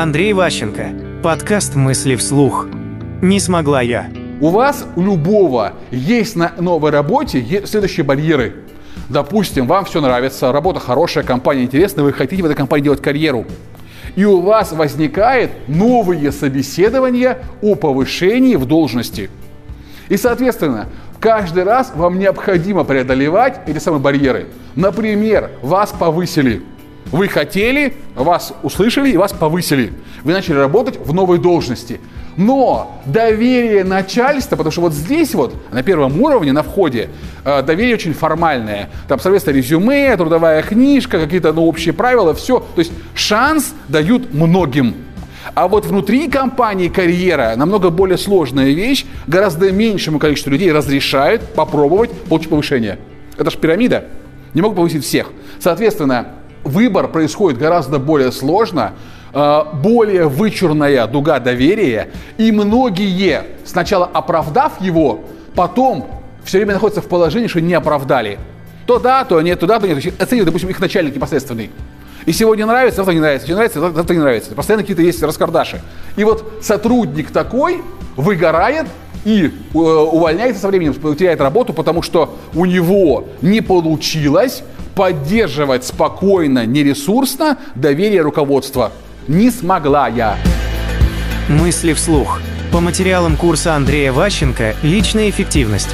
Андрей Ващенко. Подкаст «Мысли вслух». Не смогла я. У вас, у любого, есть на новой работе следующие барьеры. Допустим, вам все нравится, работа хорошая, компания интересная, вы хотите в этой компании делать карьеру. И у вас возникает новые собеседования о повышении в должности. И, соответственно, каждый раз вам необходимо преодолевать эти самые барьеры. Например, вас повысили. Вы хотели, вас услышали и вас повысили. Вы начали работать в новой должности. Но доверие начальства, потому что вот здесь вот, на первом уровне, на входе, э, доверие очень формальное. Там, соответственно, резюме, трудовая книжка, какие-то ну, общие правила, все. То есть шанс дают многим. А вот внутри компании карьера намного более сложная вещь, гораздо меньшему количеству людей разрешают попробовать получить повышение. Это же пирамида. Не могут повысить всех. Соответственно, выбор происходит гораздо более сложно, э, более вычурная дуга доверия, и многие, сначала оправдав его, потом все время находятся в положении, что не оправдали. То да, то нет, туда, то нет. Оценивают, допустим, их начальник непосредственный. И сегодня нравится, завтра не нравится, сегодня нравится, завтра не нравится. Постоянно какие-то есть раскардаши. И вот сотрудник такой выгорает и э, увольняется со временем, теряет работу, потому что у него не получилось поддерживать спокойно, нересурсно доверие руководства. Не смогла я. Мысли вслух. По материалам курса Андрея Ващенко «Личная эффективность».